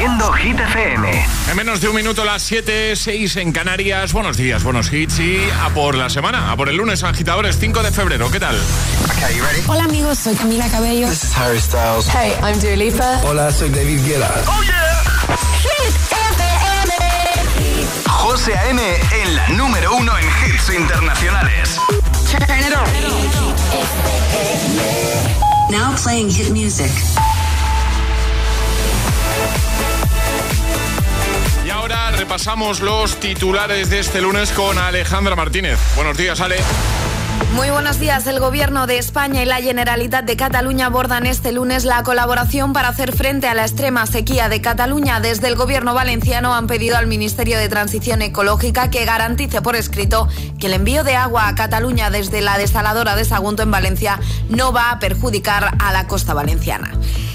siendo Hit FM. En menos de un minuto, las 7, 6 en Canarias. Buenos días, buenos hits y a por la semana, a por el lunes, agitadores 5 de febrero. ¿Qué tal? Hola, amigos, soy Camila Cabello. This is Harry Styles. Hey, I'm Dua Lipa. Hola, soy David Guetta. ¡Oh, yeah! Hit FM. José A.M. en la número uno en hits internacionales. Turn it on. Now playing hit music. Repasamos los titulares de este lunes con Alejandra Martínez. Buenos días, Ale. Muy buenos días. El Gobierno de España y la Generalitat de Cataluña abordan este lunes la colaboración para hacer frente a la extrema sequía de Cataluña. Desde el Gobierno valenciano han pedido al Ministerio de Transición Ecológica que garantice por escrito que el envío de agua a Cataluña desde la desaladora de Sagunto en Valencia no va a perjudicar a la costa valenciana.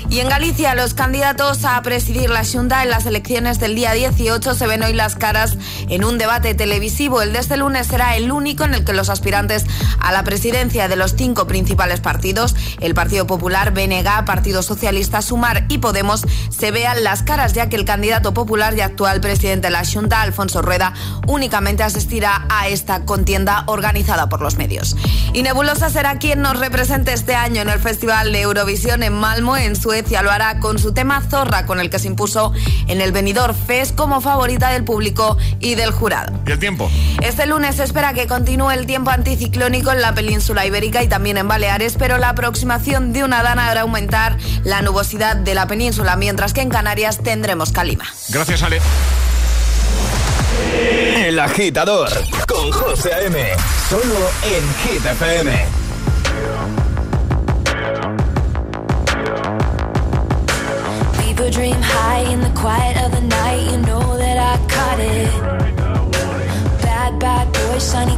Y en Galicia, los candidatos a presidir la Junta en las elecciones del día 18 se ven hoy las caras en un debate televisivo. El de este lunes será el único en el que los aspirantes a la presidencia de los cinco principales partidos, el Partido Popular, BNG, Partido Socialista, Sumar y Podemos, se vean las caras, ya que el candidato popular y actual presidente de la Junta, Alfonso Rueda, únicamente asistirá a esta contienda organizada por los medios. Y Nebulosa será quien nos represente este año en el Festival de Eurovisión en Malmo, en Suecia. Lo hará con su tema Zorra, con el que se impuso en el Benidorm Fest como favorita del público y del jurado. ¿Y el tiempo? Este lunes se espera que continúe el tiempo anticiclónico en la península ibérica y también en Baleares, pero la aproximación de una dana hará aumentar la nubosidad de la península, mientras que en Canarias tendremos calima. Gracias, Ale. El agitador con José A.M. Solo en Hit FM. People dream high in the quiet of the night. You know that I caught it. Bad, bad boy, shiny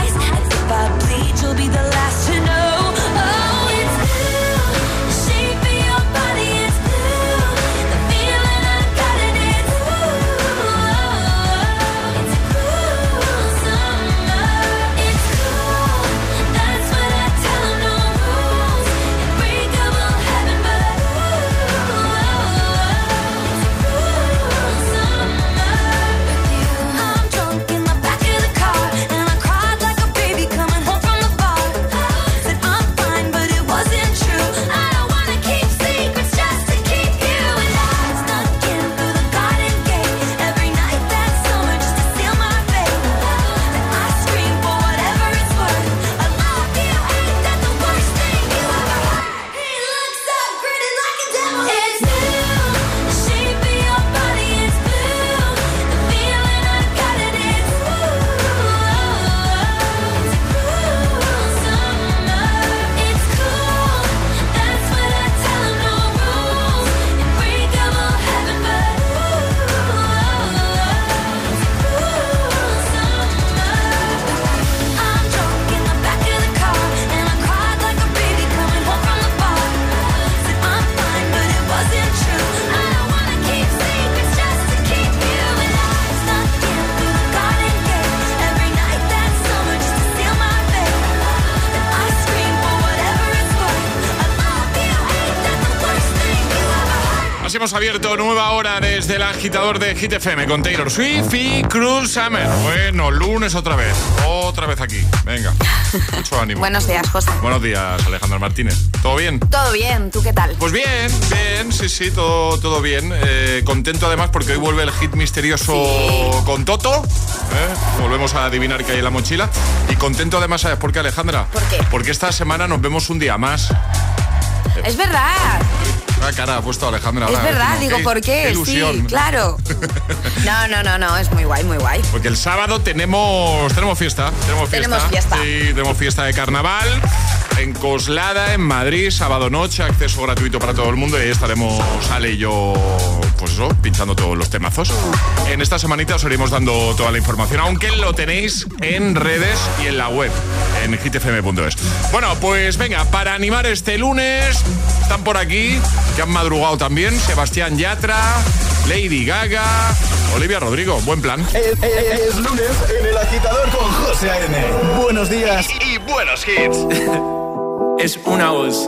Desde el agitador de Hit FM con Taylor Swift y Cruz Summer. Bueno, lunes otra vez. Otra vez aquí. Venga. Mucho ánimo. Buenos días, José. Buenos días, Alejandra Martínez. ¿Todo bien? Todo bien. ¿Tú qué tal? Pues bien, bien. Sí, sí, todo, todo bien. Eh, contento además porque hoy vuelve el hit misterioso con Toto. ¿eh? Volvemos a adivinar qué hay en la mochila. Y contento además, ¿sabes por qué, Alejandra? ¿Por qué? Porque esta semana nos vemos un día más. Es verdad. La cara ha puesto Alejandra. Es verdad, digo, ¿por qué? ilusión. Sí, claro. No, no, no, no, es muy guay, muy guay. Porque el sábado tenemos tenemos fiesta, tenemos fiesta. Tenemos fiesta. Sí, tenemos fiesta de carnaval en Coslada, en Madrid, sábado noche, acceso gratuito para todo el mundo y ahí estaremos Ale y yo, eso, pinchando todos los temazos. En esta semanita os iremos dando toda la información, aunque lo tenéis en redes y en la web, en hitfm.es. Bueno, pues venga, para animar este lunes, están por aquí, que han madrugado también, Sebastián Yatra, Lady Gaga, Olivia Rodrigo, buen plan. Es, es- es lunes en el agitador con José A.N. Buenos días y, y buenos hits. es una voz.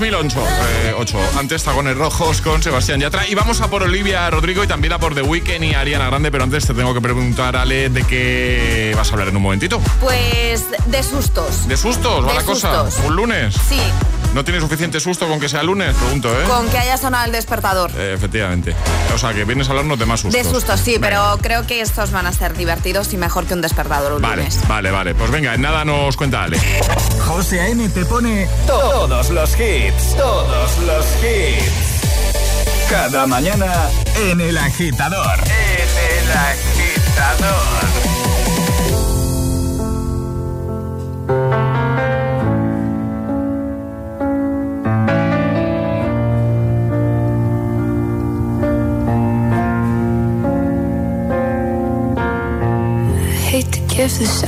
2008. Eh, ocho. Antes Tagones Rojos con Sebastián Yatra. Y vamos a por Olivia Rodrigo y también a por The Weeknd y Ariana Grande. Pero antes te tengo que preguntar, Ale, de qué vas a hablar en un momentito. Pues de sustos. ¿De sustos? ¿Va De la cosa? ¿Un lunes? Sí, ¿No tiene suficiente susto con que sea lunes? Pregunto, ¿eh? con que haya sonado el despertador. Eh, efectivamente. O sea, que vienes a hablarnos de más sustos. De sustos, sí, Venga. pero creo que estos van a ser divertidos y mejor que un despertador un Vale, lunes. vale, vale. Pues venga, en nada nos cuenta Ale. José A.M. te pone todos los hits, todos los hits. Cada mañana en El Agitador. En El Agitador.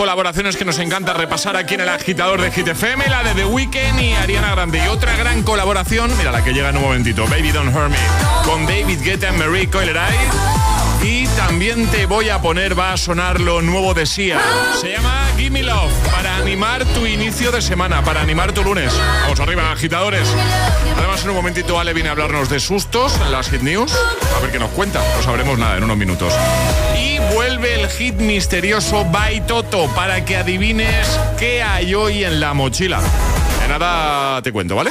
colaboraciones que nos encanta repasar aquí en el agitador de Hit FM, la de The Weeknd y Ariana Grande. Y otra gran colaboración, mira la que llega en un momentito, Baby Don't Hurt Me, con David Guetta y Marie Coileray. Y también te voy a poner, va a sonar lo nuevo de Sia. Se llama Gimme Love, para animar tu inicio de semana, para animar tu lunes. Vamos arriba, agitadores. Además, en un momentito Ale viene a hablarnos de sustos las Hit News. A ver qué nos cuenta, no sabremos nada en unos minutos. Y vuelve el hit misterioso By Toto para que adivines qué hay hoy en la mochila. De nada te cuento, ¿vale?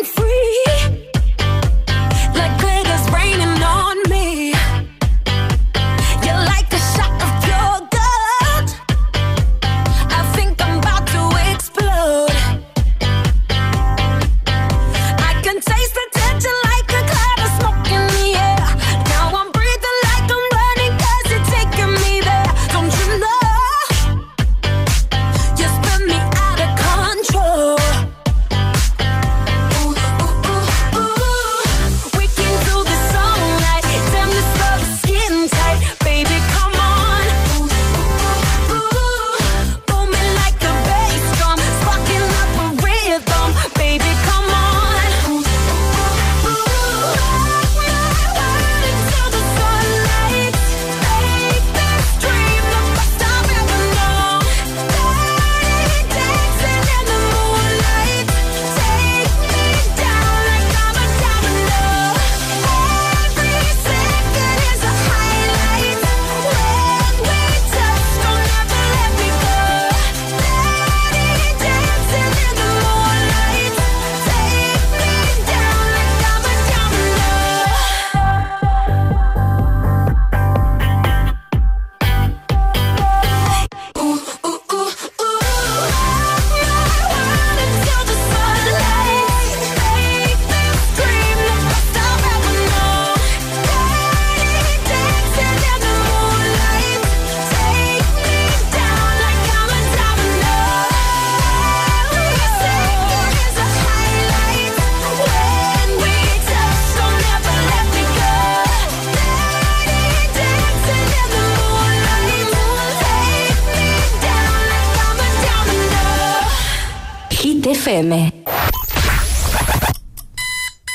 FM.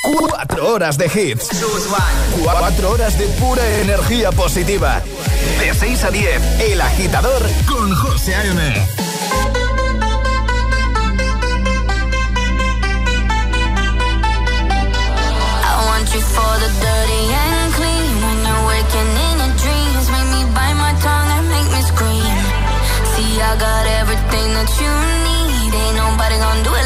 Cuatro horas de hits. Cuatro horas de pura energía positiva. De 6 a 10, El Agitador con José A.M. For the dirty and clean When you're waking in your dreams Make me bite my tongue and make me scream See, I got everything that you need Ain't nobody gonna do it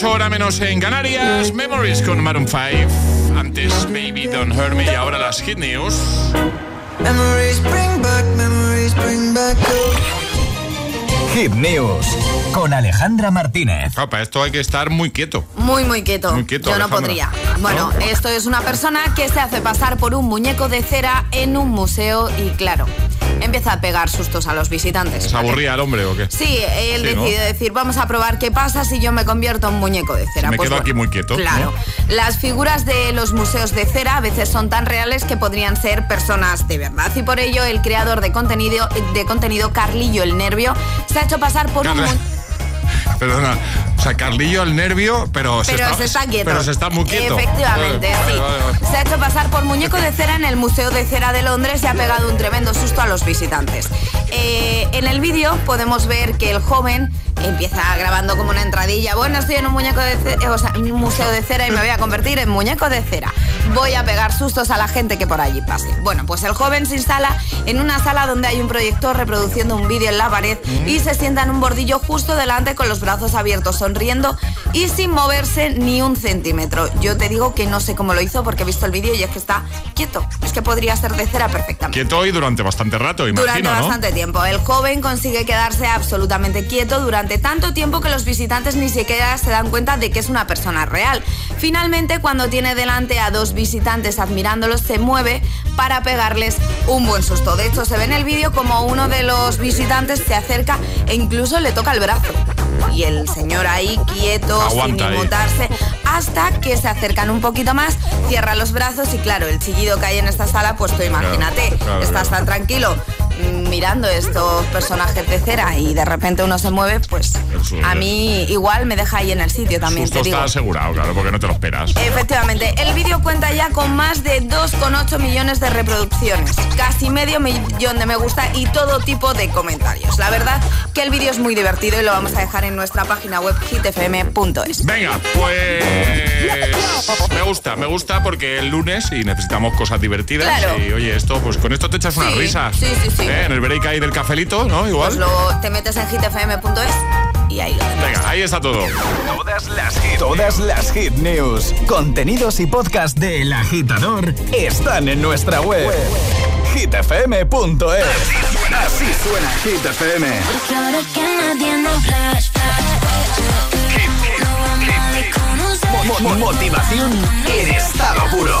7.28 hora menos en Canarias. Memories con Maroon 5. Antes Baby Don't Hurt Me y ahora las Hit News. Memories bring back, memories bring back your. Hit News con Alejandra Martínez. Para esto hay que estar muy quieto. Muy, muy quieto. Muy quieto, Yo no podría. Bueno, ¿No? esto es una persona que se hace pasar por un muñeco de cera en un museo y, claro, empieza a pegar sustos a los visitantes. ¿Se aburría el hombre o qué? Sí, él Sí, ¿no? decide decir, vamos a probar qué pasa si yo me convierto en muñeco de cera. Me Pues quedo bueno, aquí muy quieto. Claro. Las figuras de los museos de cera a veces son tan reales que podrían ser personas de verdad. Y por ello, el creador de contenido, de contenido Carlillo el Nervio, se ha hecho pasar por un... Perdona, o sea, Carlillo al nervio, pero, Pero se está quieto. Pero se está muy quieto. Efectivamente, Vale, sí. vale, vale. Se ha hecho pasar por muñeco de cera en el Museo de Cera de Londres y ha pegado un tremendo susto a los visitantes. Eh, en el vídeo podemos ver que el joven empieza grabando como una entradilla. Bueno, estoy en un muñeco de cera, o sea, en un museo de cera y me voy a convertir en muñeco de cera. Voy a pegar sustos a la gente que por allí pase. Bueno, pues el joven se instala en una sala donde hay un proyector reproduciendo un vídeo en la pared y se sienta en un bordillo justo delante con los brazos abiertos, sonriendo y sin moverse ni un centímetro. Yo te digo que no sé cómo lo hizo porque he visto el vídeo y es que está quieto. Es que podría ser de cera perfectamente. Quieto y durante bastante rato, imagino, Durante ¿no? bastante tiempo. El joven consigue quedarse absolutamente quieto durante tanto tiempo que los visitantes ni siquiera se dan cuenta de que es una persona real. Finalmente, cuando tiene delante a dos visitantes admirándolos, se mueve para pegarles un buen susto. De hecho, se ve en el vídeo como uno de los visitantes se acerca e incluso le toca el brazo. Y el señor ahí quieto, Aguanta sin ahí. inmutarse, hasta que se acercan un poquito más, cierra los brazos y claro, el chillido que hay en esta sala, pues tú imagínate, claro, estás claro. tan tranquilo mirando estos personajes de cera y de repente uno se mueve, pues a mí igual me deja ahí en el sitio también. Esto está asegurado, claro, porque no te lo esperas. Efectivamente, el vídeo cuenta ya con más de 2,8 millones de reproducciones, casi medio millón de me gusta y todo tipo de comentarios. La verdad que el vídeo es muy divertido y lo vamos a dejar en nuestra página web hitfm.es. Venga, pues me gusta, me gusta porque el lunes y necesitamos cosas divertidas y oye, esto pues con esto te echas unas risas. Sí, sí, sí. ¿Eh? En el break ahí del cafelito, ¿no? Igual. Pues te metes en hitfm.es y ahí lo Venga, ahí está todo. Todas las hit, todas las hit news, contenidos y podcast de El Agitador están en nuestra web. hitfm.es. Así suena, Hit FM. motivación en estado puro.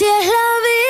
Así es la vida,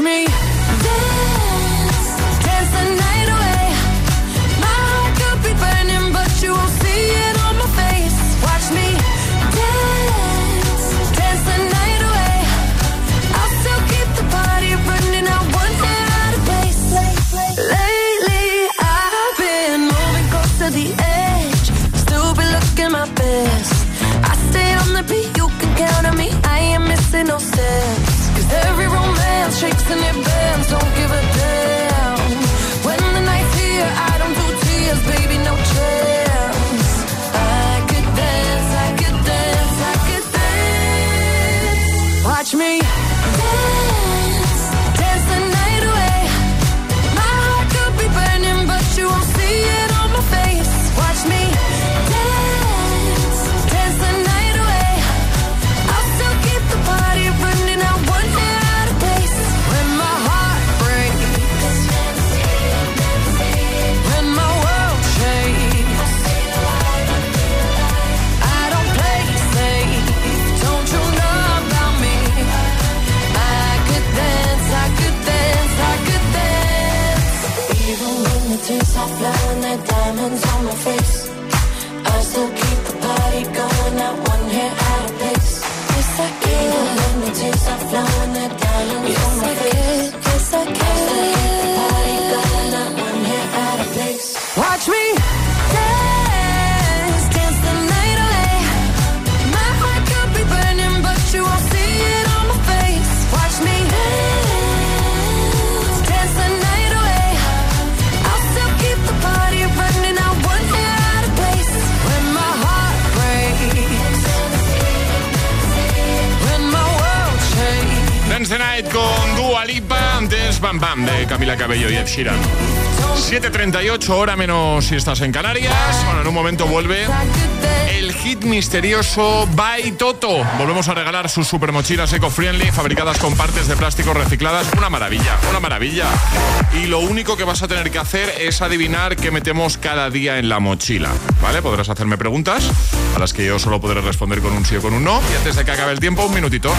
me Bam Bam Camila Cabello y Ed Sheeran. 7.38, hora menos si estás en Canarias. Bueno, en un momento vuelve el hit misterioso By Toto. Volvemos a regalar sus super mochilas eco-friendly, fabricadas con partes de plástico recicladas. Una maravilla, una maravilla. Y lo único que vas a tener que hacer es adivinar qué metemos cada día en la mochila. ¿Vale? Podrás hacerme preguntas a las que yo solo podré responder con un sí o con un no. Y antes de que acabe el tiempo, un minutito,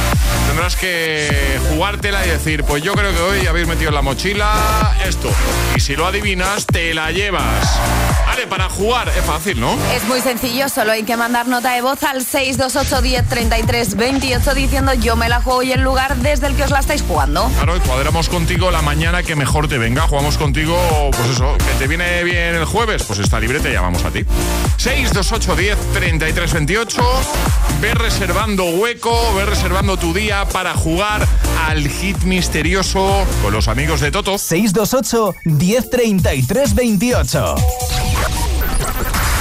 tendrás que jugártela y decir, pues yo creo que hoy habéis metido en la mochila esto. Y si lo adivinas, te la llevas. Vale, para jugar es fácil, ¿no? Es muy sencillo, solo hay que mandar nota de voz al 628 10 33 28 diciendo yo me la juego y el lugar desde el que os la estáis jugando. Claro, y cuadramos contigo la mañana que mejor te venga. Jugamos contigo, pues eso, que te viene bien el jueves, pues está libre, te llamamos a ti. 628 10 33 28. Ve reservando hueco, ve reservando tu día para jugar al hit misterioso con los amigos de Toto. 628 10 33 28.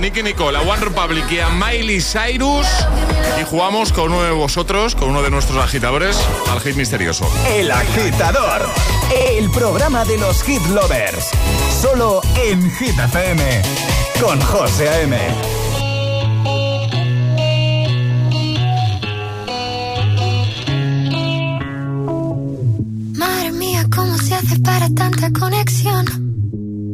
Nicky Nicole, a One Republic y a Miley Cyrus. Y jugamos con uno de vosotros, con uno de nuestros agitadores, al hit misterioso. El agitador, el programa de los hit lovers. Solo en Hit FM, con José A.M. Madre mía, ¿cómo se hace para tanta conexión?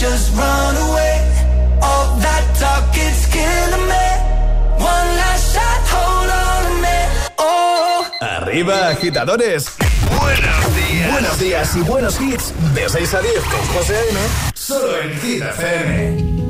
just run away. All that talk, it's killing me. One last shot, hold on to me. Oh. Arriba, agitadores. Buenos días. Buenos días y buenos hits. De 6 a 10 con José A.M. Solo en Hit FM.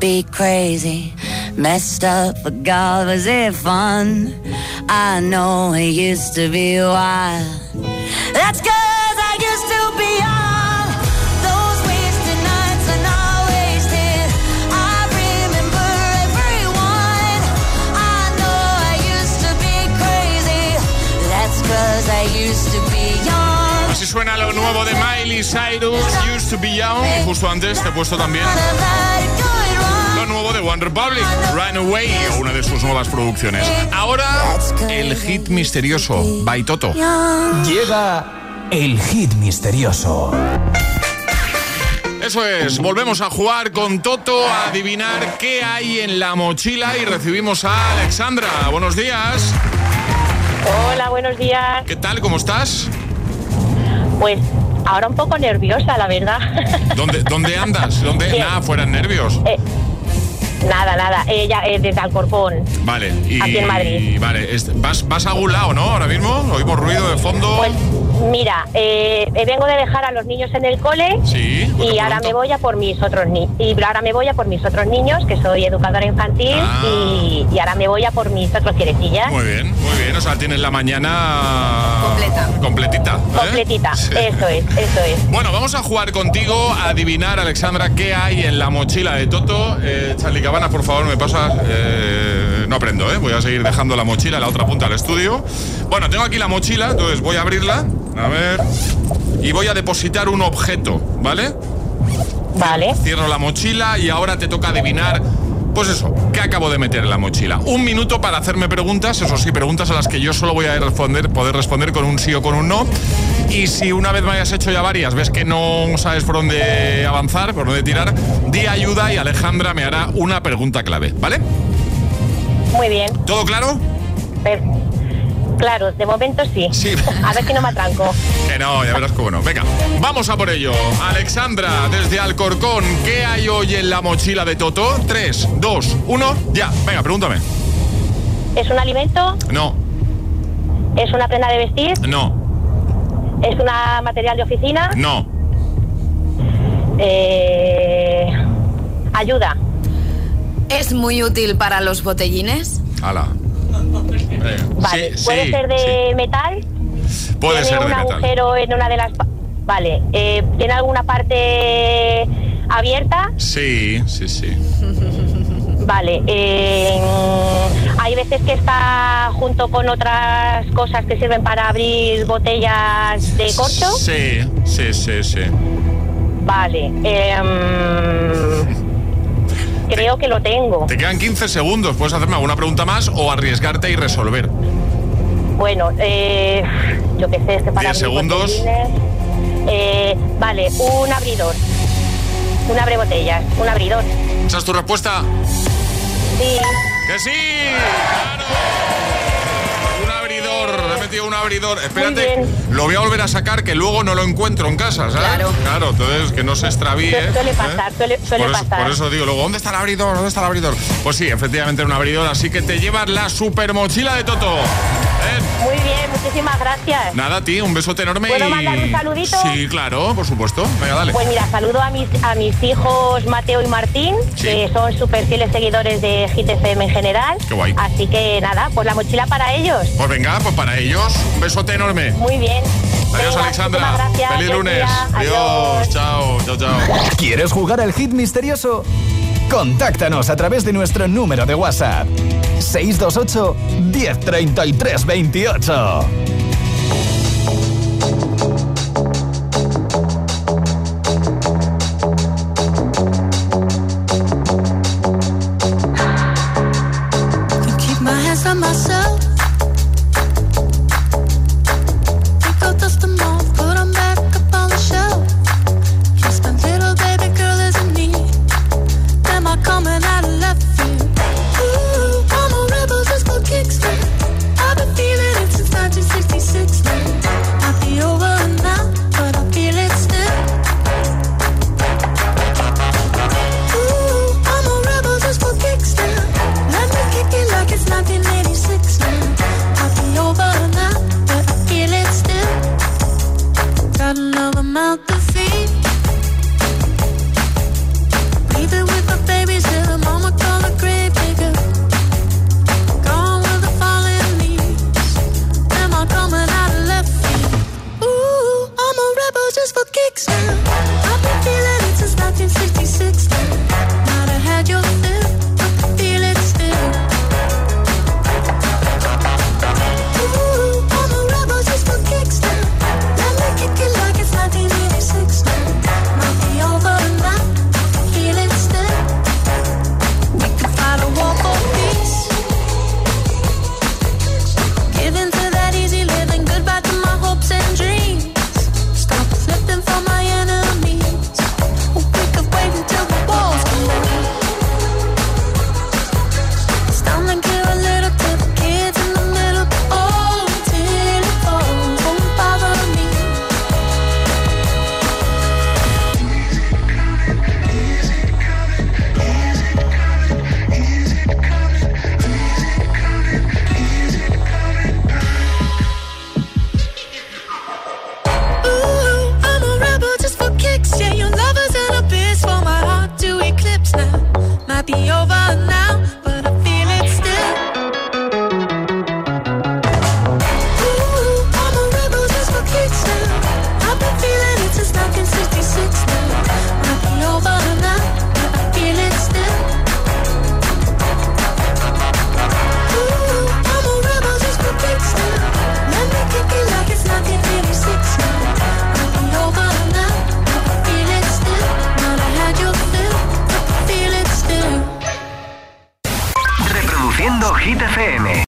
Be crazy, messed up, but God, was it fun? I know it used to be wild. That's cause I used to be young. Those wasted nights are not wasted. I remember everyone. I know I used to be crazy. That's cause I used to be young. Así suena lo nuevo de Miley Cyrus, Used to Be Young. Y justo antes te he puesto también nuevo de One Republic, Runaway, una de sus nuevas producciones. Ahora, el hit misterioso, by Toto. Llega el hit misterioso. Eso es, volvemos a jugar con Toto a adivinar qué hay en la mochila y recibimos a Alexandra. Buenos días. Hola, buenos días. ¿Qué tal? ¿Cómo estás? Pues ahora un poco nerviosa, la verdad. ¿Dónde, dónde andas? ¿Dónde? Nada, fueran nervios. Eh, nada, nada. Ella eh, desde Alcorcón. Vale, y, Aquí en Madrid. Vale, es- ¿vas, ¿vas a algún lado, no? Ahora mismo, oímos ruido de fondo. Pues mira, eh, vengo de dejar a los niños en el cole Sí, bueno, y ahora pronto. me voy a por mis otros niños. Y ahora me voy a por mis otros niños, que soy educadora infantil, Ah. y, y ahora me voy a por mis otros quierecillas. Muy bien, muy bien. O sea, tienes la mañana completa. Completita. ¿eh? Completita, Sí. eso es, eso es. Bueno, vamos a jugar contigo a adivinar, Alexandra, qué hay en la mochila de Toto. Eh, Charlie Por favor, me pasas. eh, no aprendo, ¿eh? Voy a seguir dejando la mochila en la otra punta del estudio. Bueno, tengo aquí la mochila, entonces voy a abrirla. A ver. Y voy a depositar un objeto, ¿vale? Vale. Cierro la mochila y ahora te toca adivinar. Pues eso, ¿qué acabo de meter en la mochila? Un minuto para hacerme preguntas, eso sí, preguntas a las que yo solo voy a responder, poder responder con un sí o con un no. Y si una vez me hayas hecho ya varias, ves que no sabes por dónde avanzar, por dónde tirar, di ayuda y Alejandra me hará una pregunta clave, ¿vale? Muy bien. ¿Todo claro? Per- claro, de momento sí. Sí. A ver si no me atranco. Que no, ya verás cómo no. Venga, vamos a por ello. Alexandra, desde Alcorcón, ¿qué hay hoy en la mochila de Toto? 3, 2, 1, ya. Venga, pregúntame. ¿Es un alimento? No, ¿Es una prenda de vestir? no, ¿Es un material de oficina? no. Eh, ayuda. ¿Es muy útil para los botellines? Ala. Venga. Vale. Sí, ¿Puede sí, ser de metal? Puede ¿Tiene ser de un metal. agujero en una de las... Vale. Eh, ¿Tiene alguna parte abierta? Sí, sí, sí. Vale, eh, hay veces que está junto con otras cosas que sirven para abrir botellas de corcho. Sí, sí, sí, sí. Vale, em, creo que lo tengo. Te quedan 15 segundos. Puedes hacerme alguna pregunta más o arriesgarte y resolver. Bueno, eh, yo qué sé, es que para 10 abrir segundos. eh, vale, un abridor. Un abre botellas, un abridor. ¿Esa es tu respuesta? Sí. ¡Que sí! ¡Claro! Un abridor, he metido un abridor. Espérate, lo voy a volver a sacar que luego no lo encuentro en casa, ¿sabes? Claro. Claro, entonces que no se extravíe. Su- suele ¿eh? pasar, suele, suele por, eso, pasar. por eso digo luego, ¿dónde está el abridor? ¿Dónde está el abridor? Pues sí, efectivamente un abridor, así que te llevas la super mochila de Toto. ¿Eh? Muchísimas gracias. Nada, a ti, un besote enorme. ¿Puedo y- mandar un saludito? Sí, claro, por supuesto. Venga, dale. Pues mira, saludo a mis, a mis hijos Mateo y Martín, que son súper fieles seguidores de Hit FM en general. Qué guay. Así que nada, pues la mochila para ellos. Pues venga, pues para ellos, un besote enorme. Muy bien. Adiós, Venga, Alexandra. gracias, Feliz lunes. día. Adiós. Chao, chao, chao. ¿Quieres jugar al hit misterioso? Contáctanos a través de nuestro número de WhatsApp. 628 1033 28. Be over